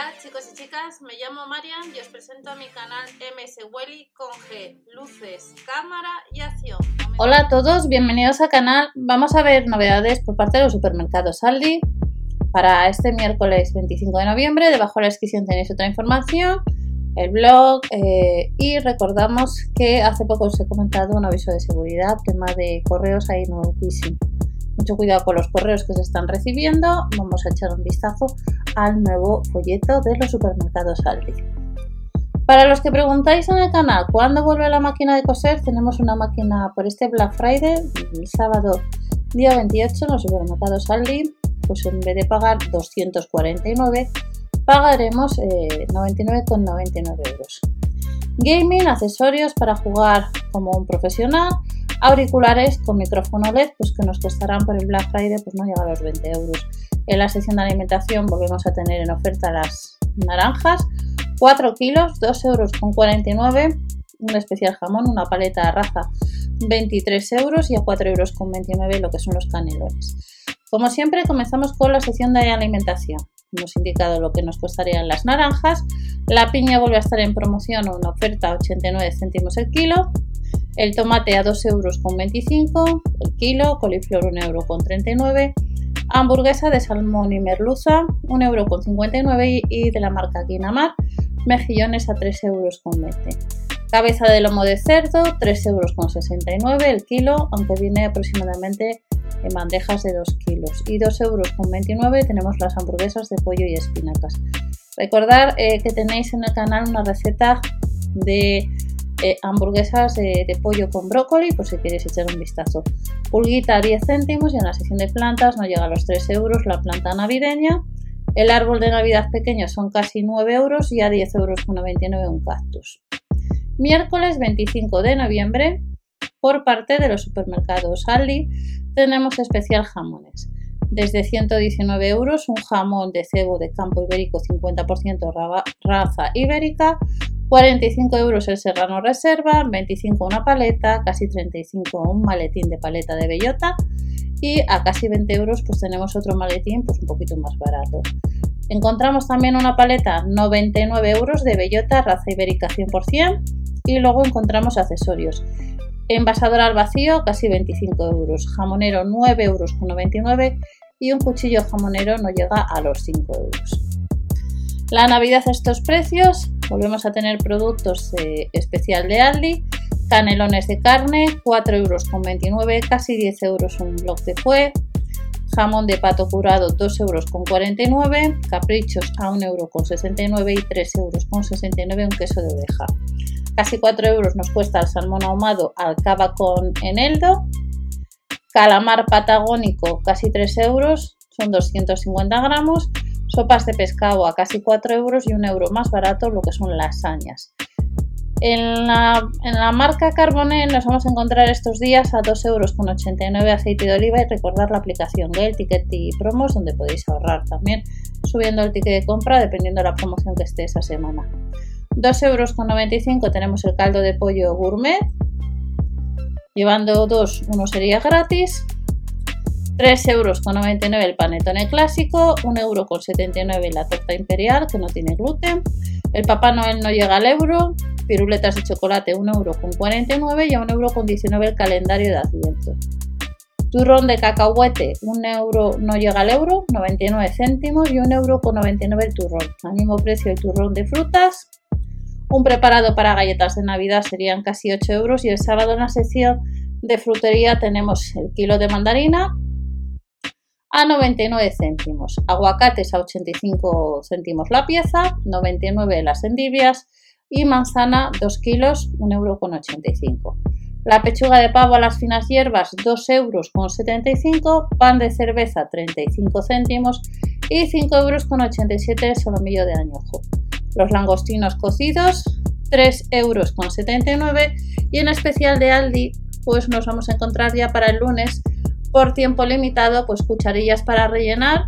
Hola chicos y chicas, me llamo Marian y os presento a mi canal MS Welly con G, luces, cámara y acción. Hola a todos, bienvenidos al canal. Vamos a ver novedades por parte de los supermercados Aldi para este miércoles 25 de noviembre. Debajo de la descripción tenéis otra información, el blog eh, y recordamos que hace poco os he comentado un aviso de seguridad, tema de correos ahí nuevísimo. Mucho cuidado con los correos que se están recibiendo. Vamos a echar un vistazo al nuevo folleto de los supermercados Aldi. Para los que preguntáis en el canal cuándo vuelve la máquina de coser, tenemos una máquina por este Black Friday, el sábado día 28 en los supermercados Aldi, pues en vez de pagar 249, pagaremos 99,99 eh, euros. Gaming, accesorios para jugar como un profesional, auriculares con micrófono LED, pues que nos costarán por el Black Friday, pues no llega a los 20 euros. En la sección de alimentación volvemos a tener en oferta las naranjas, 4 kilos, 2 euros con 49, un especial jamón, una paleta de raza, 23 euros y a 4 euros con 29 lo que son los canelones. Como siempre, comenzamos con la sección de alimentación. Hemos indicado lo que nos costarían las naranjas. La piña vuelve a estar en promoción o una oferta 89 céntimos el kilo. El tomate a 2 euros con 25 el kilo. Coliflor 1 euro con 39. Hamburguesa de salmón y merluza 1 euro con 59 y de la marca Guinamar mejillones a 3 euros con 20. Cabeza de lomo de cerdo 3 euros con 69 el kilo, aunque viene aproximadamente en bandejas de 2 kilos. Y 2 euros con 29 tenemos las hamburguesas de pollo y espinacas. Recordar eh, que tenéis en el canal una receta de eh, hamburguesas de pollo con brócoli, por si queréis echar un vistazo. Pulguita a 10 céntimos y en la sección de plantas no llega a los 3 euros la planta navideña. El árbol de Navidad pequeño son casi 9 euros y a 10 euros con 99 un cactus. Miércoles 25 de noviembre, por parte de los supermercados Aldi, tenemos especial jamones. Desde 119 euros un jamón de cebo de campo ibérico 50% raza ibérica, 45 euros el serrano reserva, 25 una paleta, casi 35 un maletín de paleta de bellota y a casi 20 euros pues tenemos otro maletín pues un poquito más barato. Encontramos también una paleta 99 euros de bellota raza ibérica 100% y luego encontramos accesorios. Envasador al vacío casi 25 euros, jamonero 9 euros con 99 y un cuchillo jamonero no llega a los 5 euros. La Navidad a estos precios, volvemos a tener productos eh, especial de Aldi, canelones de carne, 4 euros con 29, casi 10 euros un bloque de fue, jamón de pato curado 2 euros con 49, caprichos a 1 euro con 69 y 3 euros con 69 un queso de oveja. Casi 4 euros nos cuesta el salmón ahumado alcaba con eneldo, calamar patagónico casi 3 euros, son 250 gramos, sopas de pescado a casi 4 euros y un euro más barato lo que son lasañas. En la, en la marca Carbonel nos vamos a encontrar estos días a 2,89 euros aceite de oliva y recordar la aplicación del Ticket y Promos donde podéis ahorrar también subiendo el ticket de compra dependiendo de la promoción que esté esa semana. 2,95 euros tenemos el caldo de pollo gourmet. Llevando dos, uno sería gratis. 3,99 euros el panetone clásico, 1,79 euro la torta imperial que no tiene gluten, el Papá Noel no llega al euro, piruletas de chocolate 1,49 euro y a 1,19 euro el calendario de Adviento. Turrón de cacahuete, 1 euro no llega al euro, 99 céntimos y 1,99 euro el turrón. Al mismo precio el turrón de frutas. Un preparado para galletas de Navidad serían casi 8 euros y el sábado en la sección de frutería tenemos el kilo de mandarina a 99 céntimos, aguacates a 85 céntimos la pieza, 99 las endivias y manzana 2 kilos, 1,85 euro. La pechuga de pavo a las finas hierbas 2 euros con 75, pan de cerveza 35 céntimos y 5 euros con 87 solomillo de añojo. Los langostinos cocidos 3 euros con 79 y en especial de Aldi pues nos vamos a encontrar ya para el lunes por tiempo limitado, pues cucharillas para rellenar,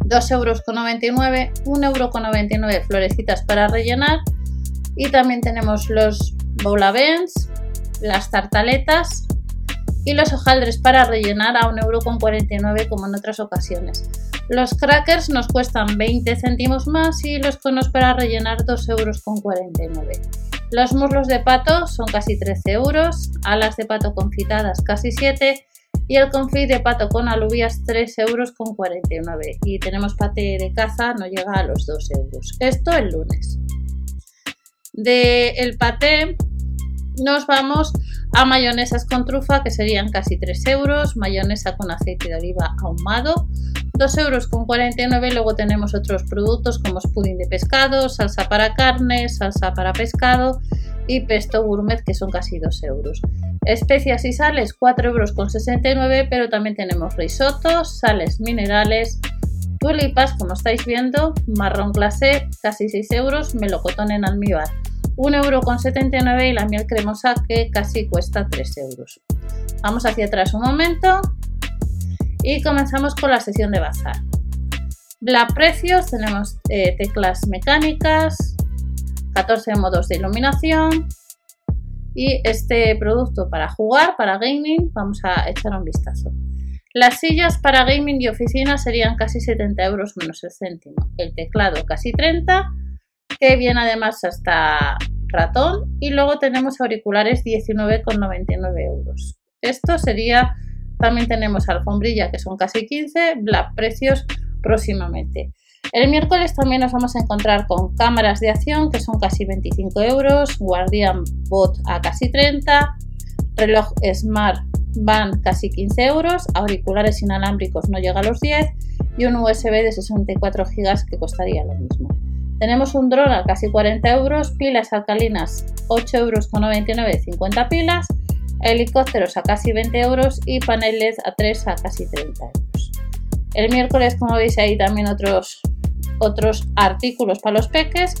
2,99 euros, 1,99 euro florecitas para rellenar y también tenemos los boulavens, las tartaletas y los hojaldres para rellenar a 1,49 euro como en otras ocasiones. Los crackers nos cuestan 20 céntimos más y los conos para rellenar 2,49 euros. Los muslos de pato son casi 13 euros, alas de pato confitadas casi 7 y el confit de pato con alubias 3 euros con 49 y tenemos pate de caza no llega a los 2 euros. Esto el lunes. De el paté nos vamos a mayonesas con trufa que serían casi 3 euros, mayonesa con aceite de oliva ahumado 2 euros con 49 luego tenemos otros productos como pudding de pescado, salsa para carne, salsa para pescado y pesto gourmet que son casi 2 euros. Especias y sales 4 euros con 69 pero también tenemos risotos, sales minerales, tulipas como estáis viendo, marrón glacé casi 6 euros, melocotón en almíbar 1 euro con 79 y la miel cremosa que casi cuesta 3 euros. Vamos hacia atrás un momento y comenzamos con la sesión de bazar. La precios tenemos eh, teclas mecánicas, 14 modos de iluminación y este producto para jugar, para gaming, vamos a echar un vistazo. Las sillas para gaming y oficina serían casi 70 euros menos el céntimo. El teclado casi 30, que viene además hasta ratón. Y luego tenemos auriculares 19,99 euros. Esto sería también tenemos alfombrilla que son casi 15, black precios próximamente. El miércoles también nos vamos a encontrar con cámaras de acción que son casi 25 euros, Guardian Bot a casi 30, reloj Smart Band casi 15 euros, auriculares inalámbricos no llega a los 10 y un USB de 64 GB que costaría lo mismo. Tenemos un dron a casi 40 euros, pilas alcalinas 8 euros con 99, 50 pilas helicópteros a casi 20 euros y paneles a 3 a casi 30 euros. El miércoles, como veis, hay también otros, otros artículos para los peques,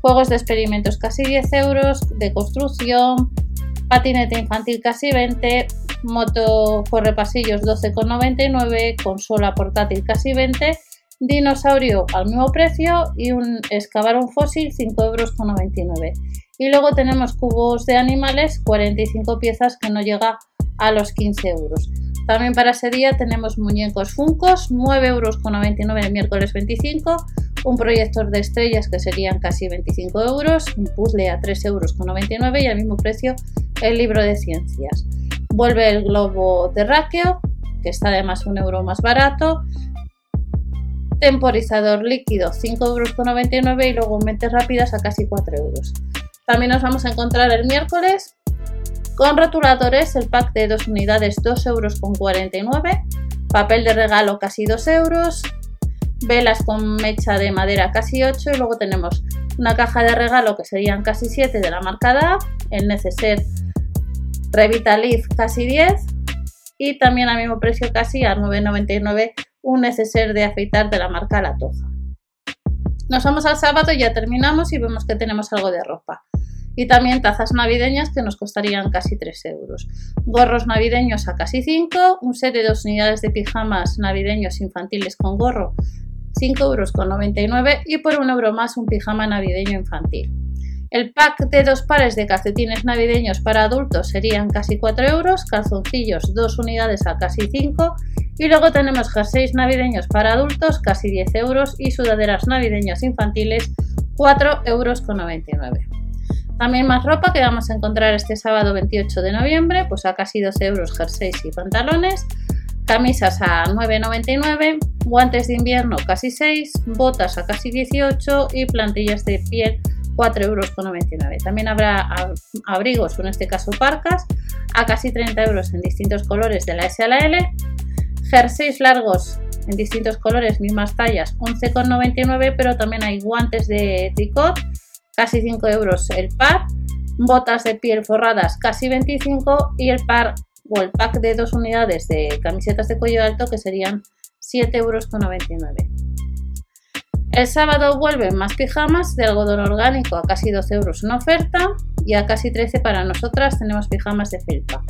juegos de experimentos casi 10 euros, de construcción, patinete infantil casi 20, moto correpasillos 12,99, consola portátil casi 20, dinosaurio al mismo precio y un excavar un fósil 5,99 euros. Y luego tenemos cubos de animales, 45 piezas que no llega a los 15 euros. También para ese día tenemos muñecos Funcos, 9,99 euros el miércoles 25, un proyector de estrellas que serían casi 25 euros, un puzzle a 3,99 euros y al mismo precio el libro de ciencias. Vuelve el globo terráqueo, que está además un euro más barato, temporizador líquido 5,99 euros y luego mentes rápidas a casi 4 euros. También nos vamos a encontrar el miércoles con rotuladores, el pack de dos unidades 2,49 euros, papel de regalo casi 2 euros, velas con mecha de madera casi 8 y luego tenemos una caja de regalo que serían casi 7 de la marca DAF, el neceser Revitaliz casi 10 y también al mismo precio casi a 9,99 un neceser de afeitar de la marca La Toja. Nos vamos al sábado y ya terminamos y vemos que tenemos algo de ropa y también tazas navideñas que nos costarían casi 3 euros. Gorros navideños a casi 5, un set de dos unidades de pijamas navideños infantiles con gorro 5 euros con 99 y por un euro más un pijama navideño infantil. El pack de dos pares de calcetines navideños para adultos serían casi 4 euros, calzoncillos dos unidades a casi 5 y luego tenemos jerseys navideños para adultos casi 10 euros y sudaderas navideñas infantiles 4 euros con 99. También más ropa que vamos a encontrar este sábado 28 de noviembre, pues a casi 12 euros jerseys y pantalones, camisas a 9,99, guantes de invierno casi 6, botas a casi 18 y plantillas de piel 4,99 euros. También habrá abrigos, en este caso parcas, a casi 30 euros en distintos colores de la S a la L, jerseys largos en distintos colores, mismas tallas, 11,99, pero también hay guantes de tricot casi 5 euros el par, botas de piel forradas casi 25 y el par o el pack de dos unidades de camisetas de cuello alto que serían 7,99 euros. El sábado vuelven más pijamas de algodón orgánico a casi 12 euros en oferta y a casi 13 para nosotras tenemos pijamas de felpa.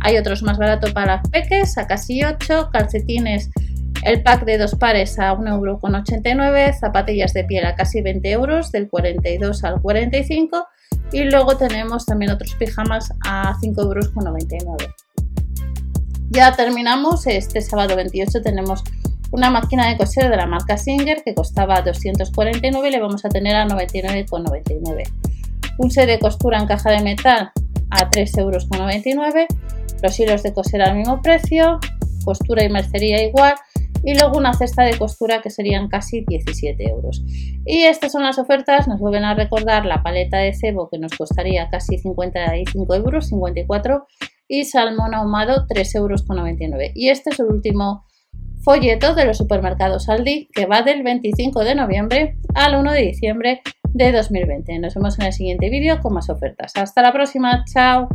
Hay otros más baratos para peques a casi 8, calcetines el pack de dos pares a 1,89€, zapatillas de piel a casi 20 euros, del 42 al 45 y luego tenemos también otros pijamas a 5,99€. Ya terminamos, este sábado 28 tenemos Una máquina de coser de la marca Singer que costaba 249 y le vamos a tener a 99,99. Un set de costura en caja de metal a 3,99 euros. Los hilos de coser al mismo precio. Costura y mercería igual y luego una cesta de costura que serían casi 17 euros. Y estas son las ofertas, nos vuelven a recordar la paleta de cebo que nos costaría casi 55 euros, 54 y salmón ahumado 3 euros con 99. Y este es el último folleto de los supermercados Aldi que va del 25 de noviembre al 1 de diciembre de 2020. Nos vemos en el siguiente vídeo con más ofertas. Hasta la próxima, chao.